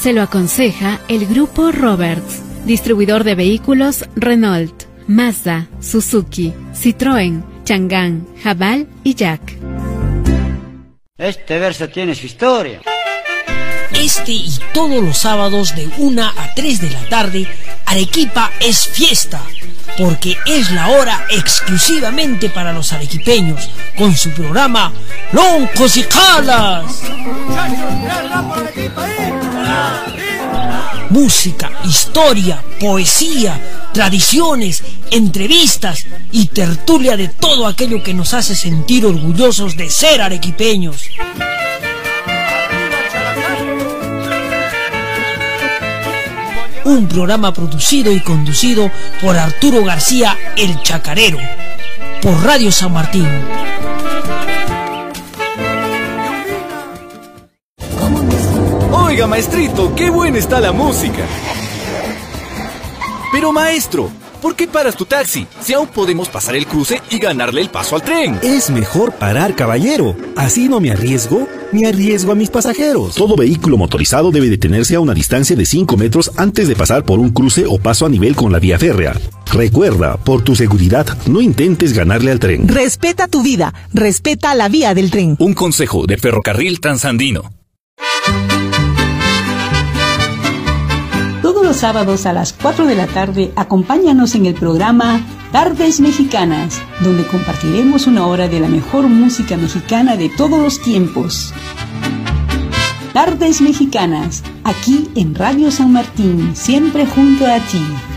Se lo aconseja el Grupo Roberts Distribuidor de vehículos Renault, Mazda, Suzuki, Citroën, Chang'an, Jabal y Jack. Este verso tiene su historia. Este y todos los sábados de 1 a 3 de la tarde, Arequipa es fiesta, porque es la hora exclusivamente para los arequipeños, con su programa Loncos y Jalas música, historia, poesía, tradiciones, entrevistas y tertulia de todo aquello que nos hace sentir orgullosos de ser arequipeños. Un programa producido y conducido por Arturo García El Chacarero, por Radio San Martín. Oiga, maestrito, qué buena está la música. Pero maestro, ¿por qué paras tu taxi? Si aún podemos pasar el cruce y ganarle el paso al tren. Es mejor parar, caballero. Así no me arriesgo ni arriesgo a mis pasajeros. Todo vehículo motorizado debe detenerse a una distancia de 5 metros antes de pasar por un cruce o paso a nivel con la vía férrea. Recuerda, por tu seguridad, no intentes ganarle al tren. Respeta tu vida, respeta la vía del tren. Un consejo de Ferrocarril Transandino. Sábados a las 4 de la tarde acompáñanos en el programa Tardes Mexicanas, donde compartiremos una hora de la mejor música mexicana de todos los tiempos. Tardes Mexicanas, aquí en Radio San Martín, siempre junto a ti.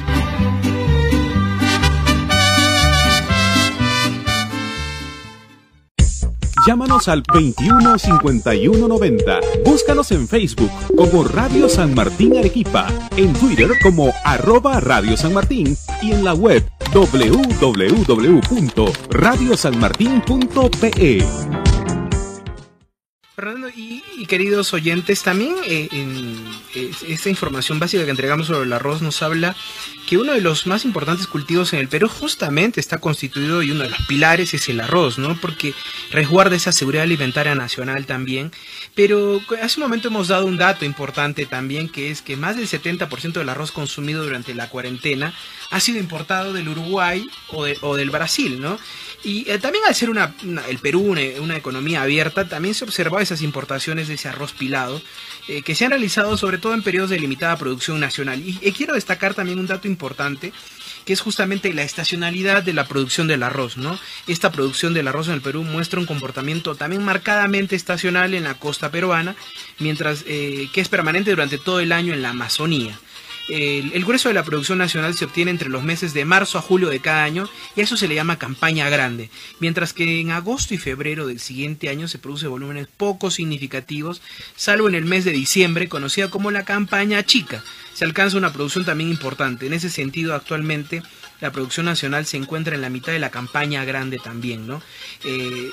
Llámanos al 21 51 90. Búscanos en Facebook como Radio San Martín Arequipa, en Twitter como arroba Radio San Martín y en la web www.radiosanmartin.pe. Fernando y, queridos oyentes, también eh, en, esta información básica que entregamos sobre el arroz nos habla que uno de los más importantes cultivos en el Perú justamente está constituido y uno de los pilares es el arroz, ¿no? Porque resguarda esa seguridad alimentaria nacional también. Pero hace un momento hemos dado un dato importante también, que es que más del 70% del arroz consumido durante la cuarentena ha sido importado del Uruguay o, o del Brasil, ¿no? Y eh, también al ser una, el Perú una, economía abierta, también se observaba esas importaciones de ese arroz pilado, eh, que se han realizado sobre todo en periodos de limitada producción nacional. Y, quiero destacar también un dato importante, que es justamente la estacionalidad de la producción del arroz, ¿no? Esta producción del arroz en el Perú muestra un comportamiento también marcadamente estacional en la costa peruana, mientras eh, que es permanente durante todo el año en la Amazonía. El, grueso de la producción nacional se obtiene entre los meses de marzo a julio de cada año y a eso se le llama campaña grande, mientras que en agosto y febrero del siguiente año se produce volúmenes poco significativos, salvo en el mes de diciembre, conocida como la campaña chica. Se alcanza una producción también importante. En ese sentido, actualmente la producción nacional se encuentra en la mitad de la campaña grande también, ¿no? Eh,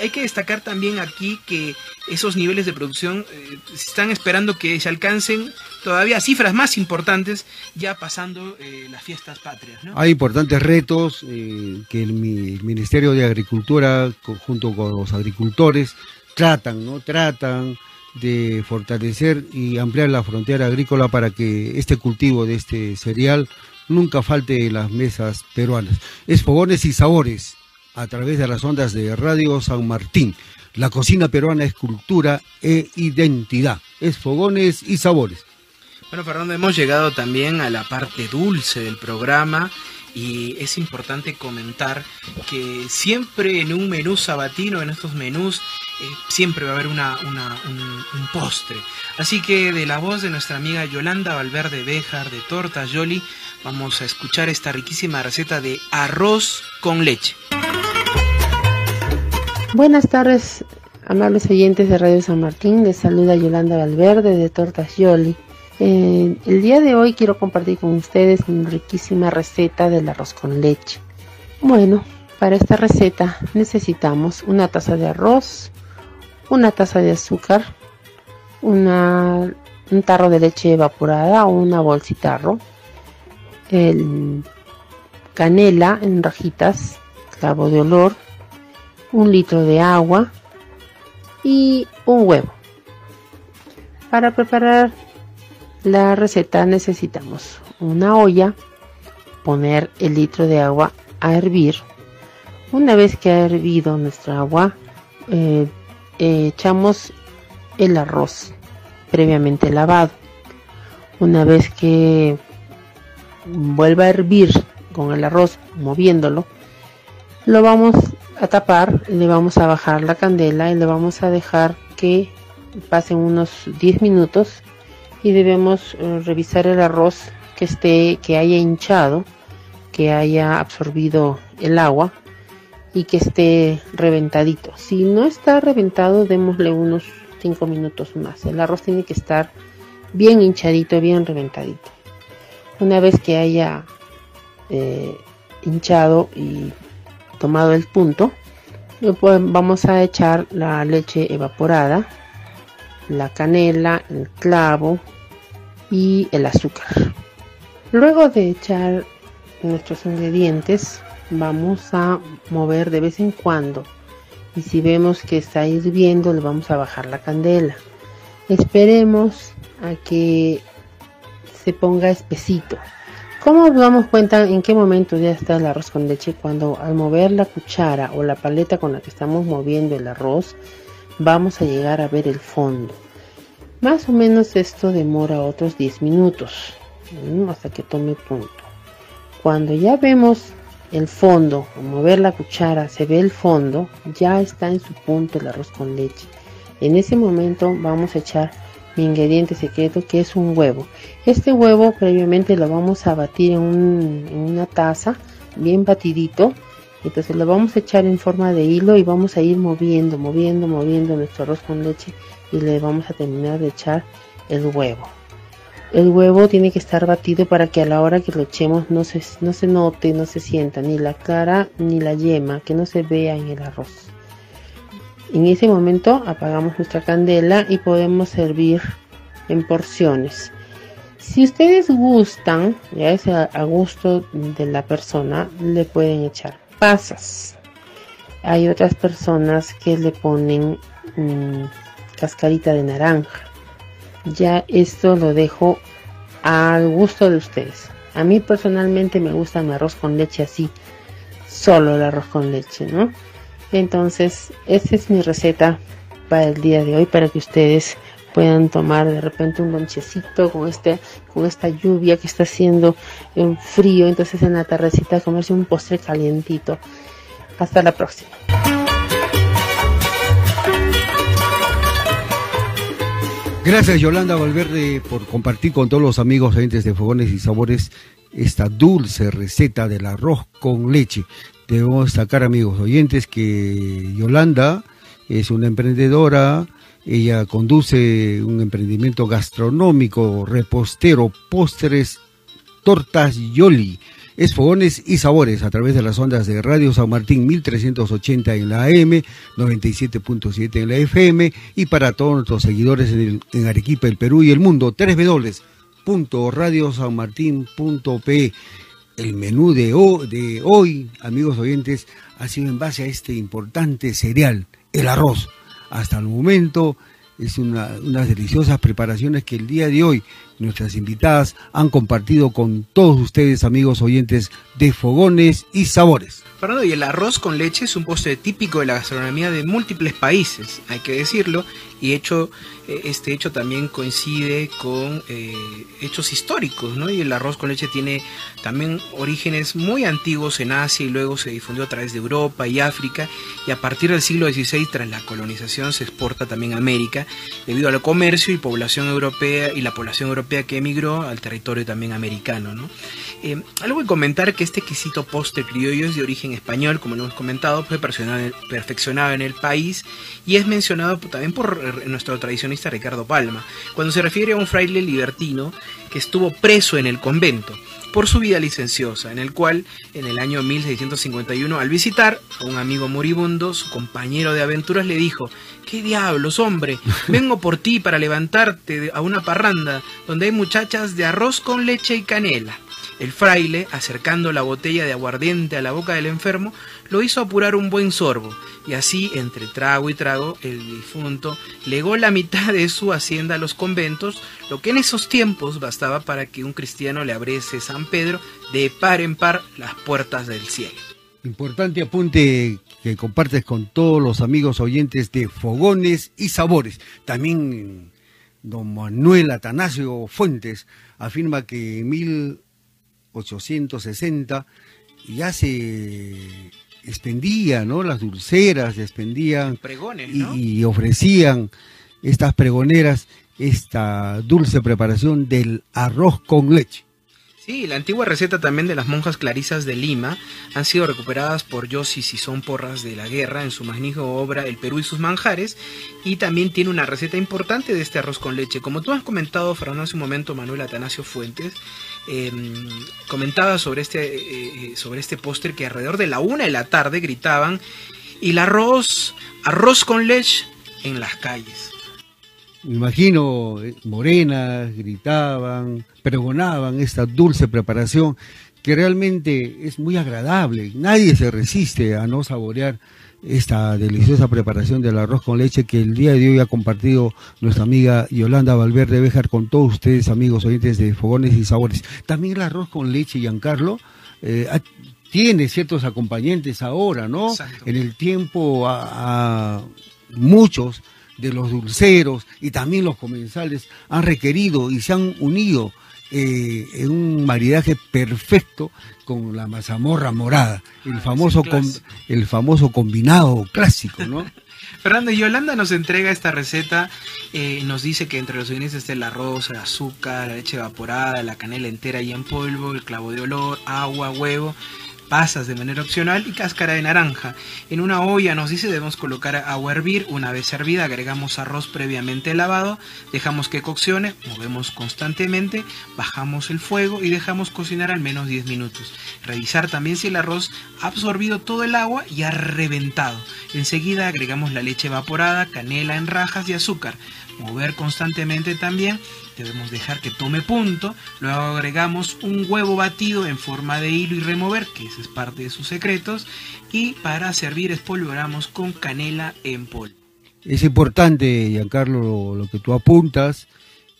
hay que destacar también aquí que esos niveles de producción eh, están esperando que se alcancen todavía cifras más importantes ya pasando eh, las fiestas patrias. Hay importantes retos eh, que el, Ministerio de Agricultura junto con los agricultores tratan, ¿no? Tratan de fortalecer y ampliar la frontera agrícola para que este cultivo de este cereal nunca falte en las mesas peruanas. Es fogones y sabores a través de las ondas de Radio San Martín. La cocina peruana es cultura e identidad, es fogones y sabores. Bueno, Fernando, hemos llegado también a la parte dulce del programa y es importante comentar que siempre en un menú sabatino, en estos menús, eh, siempre va a haber una, un, postre. Así que de la voz de nuestra amiga Yolanda Valverde Béjar de Tortas Yoli, vamos a escuchar esta riquísima receta de arroz con leche. Buenas tardes, amables oyentes de Radio San Martín. Les saluda Yolanda Valverde de Tortas Yoli. Eh, el día de hoy quiero compartir con ustedes una riquísima receta del arroz con leche. Bueno, para esta receta necesitamos una taza de arroz, una taza de azúcar, un tarro de leche evaporada o una bolsitarro, el canela en rajitas, clavo de olor, un litro de agua y un huevo. Para preparar la receta necesitamos una olla, poner el litro de agua a hervir. Una vez que ha hervido nuestra agua, eh, echamos el arroz previamente lavado. Una vez que vuelva a hervir con el arroz moviéndolo, lo vamos a tapar, le vamos a bajar la candela y le vamos a dejar que pasen unos 10 minutos y debemos eh, revisar el arroz que esté que haya hinchado, que haya absorbido el agua y que esté reventadito. Si no está reventado, démosle unos 5 minutos más. El arroz tiene que estar bien hinchadito, bien reventadito. Una vez que haya eh, hinchado y tomado el punto, vamos a echar la leche evaporada, la canela, el clavo y el azúcar. Luego de echar nuestros ingredientes, vamos a mover de vez en cuando. Y si vemos que está hirviendo, le vamos a bajar la candela. Esperemos a que se ponga espesito. ¿Cómo nos damos cuenta en qué momento ya está el arroz con leche? Cuando al mover la cuchara o la paleta con la que estamos moviendo el arroz, vamos a llegar a ver el fondo. Más o menos esto demora otros 10 minutos hasta que tome punto. Cuando ya vemos el fondo, al mover la cuchara se ve el fondo, ya está en su punto el arroz con leche. En ese momento vamos a echar mi ingrediente secreto que es un huevo. Este huevo previamente lo vamos a batir en, una taza bien batidito. Entonces lo vamos a echar en forma de hilo y vamos a ir moviendo, moviendo, moviendo nuestro arroz con leche y le vamos a terminar de echar el huevo. El huevo tiene que estar batido para que a la hora que lo echemos no se, no se note, no se sienta ni la clara ni la yema, que no se vea en el arroz. En ese momento apagamos nuestra candela y podemos servir en porciones. Si ustedes gustan, ya es a, gusto de la persona, le pueden echar pasas. Hay otras personas que le ponen mm, cascarita de naranja. Ya esto lo dejo al gusto de ustedes. A mí personalmente me gusta mi arroz con leche así, solo el arroz con leche, ¿no? Entonces, esta es mi receta para el día de hoy, para que ustedes puedan tomar de repente un lonchecito con este con esta lluvia que está haciendo en frío. Entonces en la tardecita comerse un postre calientito. Hasta la próxima Gracias Yolanda Valverde por compartir con todos los amigos oyentes de Fogones y Sabores esta dulce receta del arroz con leche. Debemos destacar amigos oyentes que Yolanda es una emprendedora, ella conduce un emprendimiento gastronómico, repostero, postres, tortas Yoli es Fogones y Sabores a través de las ondas de Radio San Martín 1380 en la AM, 97.7 en la FM y para todos nuestros seguidores en, Arequipa, el Perú y el mundo, www.radiosanmartin.pe. El menú de, de hoy, amigos oyentes, ha sido en base a este importante cereal, el arroz. Hasta el momento es una, unas deliciosas preparaciones que el día de hoy nuestras invitadas han compartido con todos ustedes, amigos oyentes de Fogones y Sabores. Fernando, y el arroz con leche es un postre típico de la gastronomía de múltiples países, hay que decirlo, y hecho, eh, este hecho también coincide con eh, hechos históricos, ¿no? Y el arroz con leche tiene también orígenes muy antiguos en Asia y luego se difundió a través de Europa y África, y a partir del siglo XVI, tras la colonización, se exporta también a América, debido al comercio y población europea y la población europea que emigró al territorio también americano, ¿no? Eh, algo que comentar que este exquisito postre criollo es de origen español, como lo hemos comentado, fue perfeccionado en el país y es mencionado también por nuestro tradicionista Ricardo Palma, cuando se refiere a un fraile libertino que estuvo preso en el convento por su vida licenciosa, en el cual en el año 1651 al visitar a un amigo moribundo, su compañero de aventuras le dijo, ¿qué diablos, hombre? <laughs> Vengo por ti para levantarte a una parranda donde hay muchachas de arroz con leche y canela. El fraile, acercando la botella de aguardiente a la boca del enfermo, lo hizo apurar un buen sorbo, y así, entre trago y trago, el difunto legó la mitad de su hacienda a los conventos, lo que en esos tiempos bastaba para que un cristiano le abriese San Pedro de par en par las puertas del cielo. Importante apunte que compartes con todos los amigos oyentes de Fogones y Sabores. También don Manuel Atanasio Fuentes afirma que mil 860 ya se expendía, ¿no? Las dulceras expendían y, ofrecían estas pregoneras esta dulce preparación del arroz con leche. Sí, la antigua receta también de las monjas clarisas de Lima han sido recuperadas por Yossi son Porras de la Guerra en su magnífica obra El Perú y sus manjares y también tiene una receta importante de este arroz con leche. Como tú has comentado, Fernando, hace un momento, Manuel Atanasio Fuentes, Em, comentaba sobre este, eh, eh, sobre este póster que alrededor de la una de la tarde gritaban y el arroz, arroz con leche en las calles. Me imagino eh, morenas gritaban, pregonaban esta dulce preparación que realmente es muy agradable. Nadie se resiste a no saborear esta deliciosa preparación del arroz con leche que el día de hoy ha compartido nuestra amiga Yolanda Valverde Béjar con todos ustedes, amigos oyentes de Fogones y Sabores. También el arroz con leche, Giancarlo, eh, tiene ciertos acompañantes ahora, ¿no? En el tiempo a, muchos de los dulceros y también los comensales han requerido y se han unido eh, en un maridaje perfecto con la mazamorra morada, el ah, famoso el famoso combinado clásico, ¿no? <laughs> Fernando Yolanda nos entrega esta receta, eh, nos dice que entre los ingredientes está el arroz, el azúcar, la leche evaporada, la canela entera y en polvo, el clavo de olor, agua, huevo pasas de manera opcional y cáscara de naranja. En una olla nos dice debemos colocar agua a hervir, una vez hervida agregamos arroz previamente lavado, dejamos que coccione, movemos constantemente, bajamos el fuego y dejamos cocinar al menos 10 minutos. Revisar también si el arroz ha absorbido todo el agua y ha reventado. Enseguida agregamos la leche evaporada, canela en rajas y azúcar. Mover constantemente también. Debemos dejar que tome punto. Luego agregamos un huevo batido en forma de hilo y remover, que ese es parte de sus secretos. Y para servir espolvoramos con canela en polvo. Es importante, Giancarlo, lo, que tú apuntas,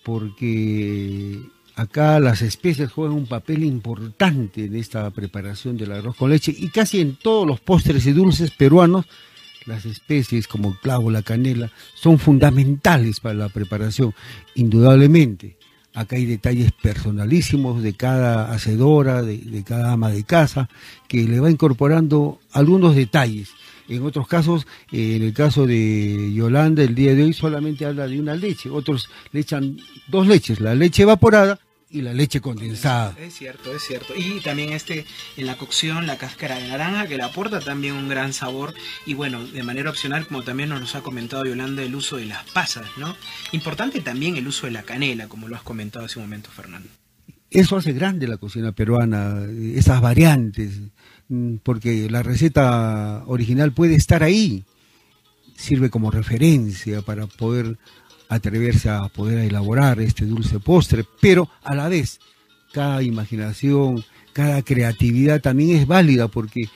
porque acá las especies juegan un papel importante en esta preparación del arroz con leche y casi en todos los postres y dulces peruanos las especies como el clavo, la canela, son fundamentales para la preparación, indudablemente. Acá hay detalles personalísimos de cada hacedora, de, cada ama de casa, que le va incorporando algunos detalles. En otros casos, eh, en el caso de Yolanda, el día de hoy solamente habla de una leche. Otros le echan dos leches, la leche evaporada y la leche condensada. Es cierto, es cierto. Y también este en la cocción la cáscara de naranja que le aporta también un gran sabor y bueno, de manera opcional como también nos ha comentado Yolanda el uso de las pasas, ¿no? Importante también el uso de la canela, como lo has comentado hace un momento Fernando. Eso hace grande la cocina peruana, esas variantes, mm, porque la receta original puede estar ahí, sirve como referencia para poder atreverse a poder elaborar este dulce postre, pero a la vez cada imaginación, cada creatividad también es válida porque,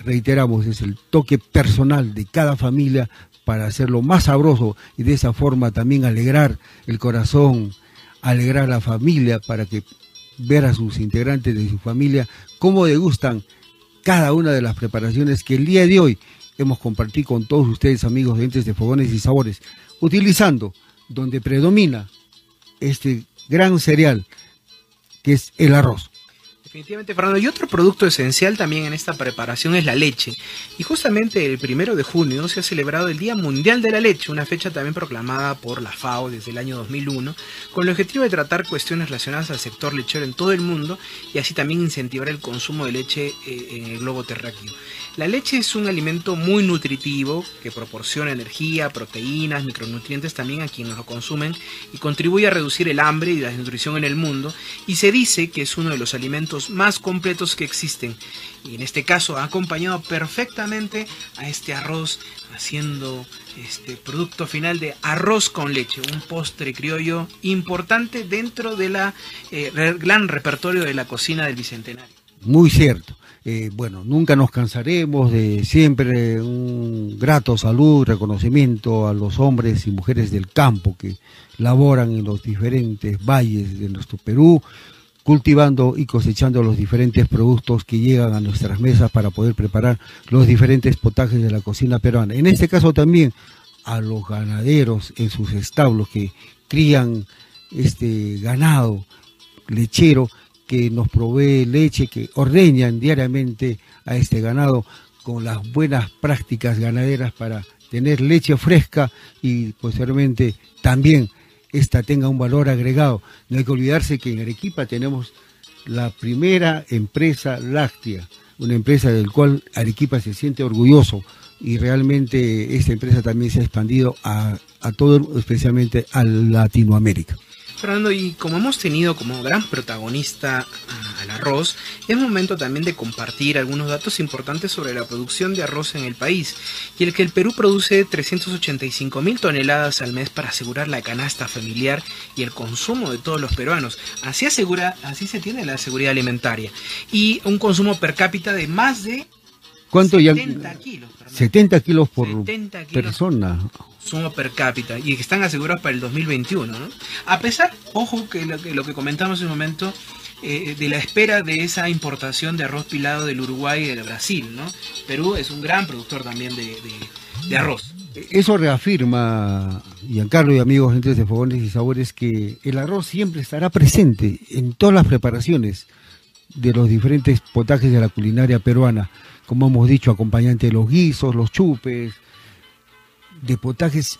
reiteramos, es el toque personal de cada familia para hacerlo más sabroso y de esa forma también alegrar el corazón, alegrar a la familia para que ver a sus integrantes de su familia cómo degustan cada una de las preparaciones que el día de hoy hemos compartido con todos ustedes, amigos de entes de fogones y sabores, utilizando donde predomina este gran cereal que es el arroz. Definitivamente, Fernando. Y otro producto esencial también en esta preparación es la leche. Y justamente el primero de junio se ha celebrado el Día Mundial de la Leche, una fecha también proclamada por la FAO desde el año 2001, con el objetivo de tratar cuestiones relacionadas al sector lechero en todo el mundo y así también incentivar el consumo de leche eh, en el globo terráqueo. La leche es un alimento muy nutritivo que proporciona energía, proteínas, micronutrientes también a quienes lo consumen y contribuye a reducir el hambre y la desnutrición en el mundo y se dice que es uno de los alimentos más completos que existen y en este caso ha acompañado perfectamente a este arroz haciendo este producto final de arroz con leche, un postre criollo importante dentro de la eh, gran repertorio de la cocina del bicentenario. Muy cierto. Eh, bueno, nunca nos cansaremos de siempre un grato salud, reconocimiento a los hombres y mujeres del campo que laboran en los diferentes valles de nuestro Perú, cultivando y cosechando los diferentes productos que llegan a nuestras mesas para poder preparar los diferentes potajes de la cocina peruana. En este caso también a los ganaderos en sus establos que crían este ganado lechero que nos provee leche, que ordeñan diariamente a este ganado con las buenas prácticas ganaderas para tener leche fresca y posteriormente también esta tenga un valor agregado. No hay que olvidarse que en Arequipa tenemos la primera empresa láctea, una empresa del cual Arequipa se siente orgulloso y realmente esta empresa también se ha expandido a, a todo, especialmente a Latinoamérica. Fernando, y como hemos tenido como gran protagonista al arroz, es momento también de compartir algunos datos importantes sobre la producción de arroz en el país, y el que el Perú produce 385 mil toneladas al mes para asegurar la canasta familiar y el consumo de todos los peruanos. Así asegura, así se tiene la seguridad alimentaria. Y un consumo per cápita de más de ¿Cuánto 70 ya? kilos. 70 kilos por 70 kilos. persona. consumo per cápita y que están asegurados para el 2021. ¿no? A pesar, ojo, que lo que, lo que comentamos en un momento, eh, de la espera de esa importación de arroz pilado del Uruguay y del Brasil. ¿no? Perú es un gran productor también de, de- de arroz. Eso reafirma, Giancarlo y amigos, gentes de fogones y sabores, que el arroz siempre estará presente en todas las preparaciones de los diferentes potajes de la culinaria peruana. Como hemos dicho, acompañante de los guisos, los chupes, de potajes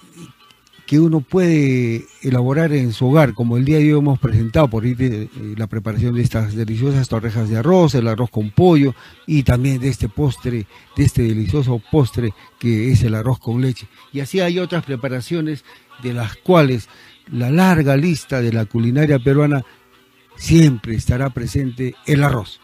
que uno puede elaborar en su hogar, como el día de hoy hemos presentado por de, eh, la preparación de estas deliciosas torrejas de arroz, el arroz con pollo y también de este postre, de este delicioso postre que es el arroz con leche. Y así hay otras preparaciones de las cuales la larga lista de la culinaria peruana siempre estará presente el arroz.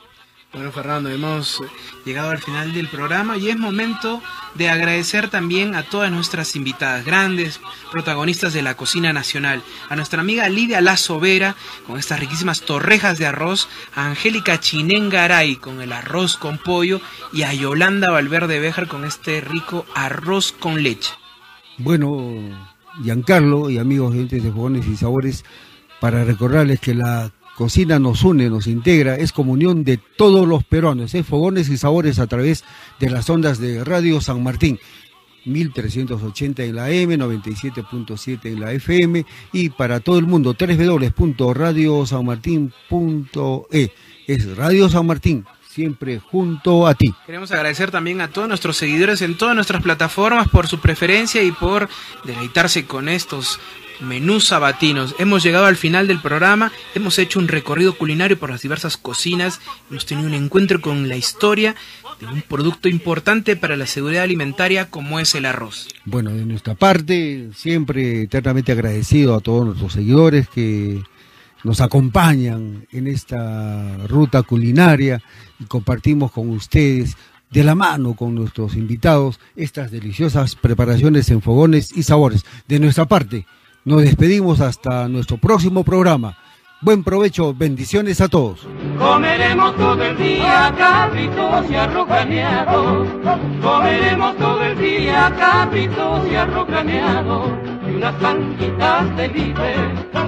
Bueno, Fernando, hemos llegado al final del programa y es momento de agradecer también a todas nuestras invitadas, grandes protagonistas de la cocina nacional, a nuestra amiga Lidia Lazo Vera con estas riquísimas torrejas de arroz, a Angélica Chinengaray con el arroz con pollo y a Yolanda Valverde Béjar con este rico arroz con leche. Bueno, Giancarlo y amigos de de Fogones y Sabores, para recordarles que la Cocina nos une, nos integra, es comunión de todos los peruanos, es fogones y sabores a través de las ondas de Radio San Martín. 1380 en la M, 97.7 en la FM y para todo el mundo www.radiosanmartin.e. Es Radio San Martín, siempre junto a ti. Queremos agradecer también a todos nuestros seguidores en todas nuestras plataformas por su preferencia y por deleitarse con estos menús sabatinos. Hemos llegado al final del programa, hemos hecho un recorrido culinario por las diversas cocinas, hemos tenido un encuentro con la historia de un producto importante para la seguridad alimentaria como es el arroz. Bueno, de nuestra parte, siempre eternamente agradecido a todos nuestros seguidores que nos acompañan en esta ruta culinaria y compartimos con ustedes de la mano con nuestros invitados estas deliciosas preparaciones en fogones y sabores. De nuestra parte, nos despedimos hasta nuestro próximo programa. Buen provecho, bendiciones a todos. Comeremos todo el día cabritos y arroz Comeremos todo el día cabritos y arroz Y unas tanquitas de vive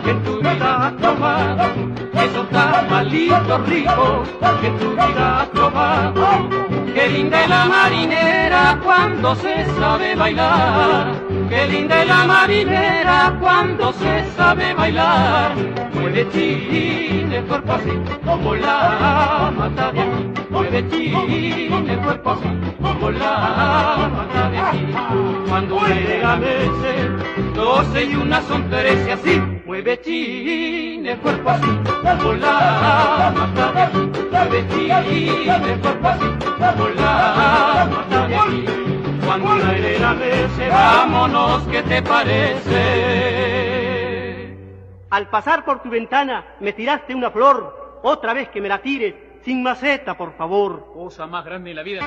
que en tu vida has probado. Esos tamalitos ricos que en tu vida has probado. Qué linda la marinera cuando se sabe bailar. Qué linda es la marinera cuando se sabe bailar. Mueve chile, cuerpo así, como la mata de aquí. Mueve chile, cuerpo así, como la mata de aquí. Cuando llega meses, doce y una son trece así. Mueve chile, cuerpo así, como la mata de aquí. Mueve chile, cuerpo así, como la mata de aquí. Cuando la vámonos, ¿qué te parece? Al pasar por tu ventana me tiraste una flor, otra vez que me la tires, sin maceta, por favor. Cosa más grande en la vida.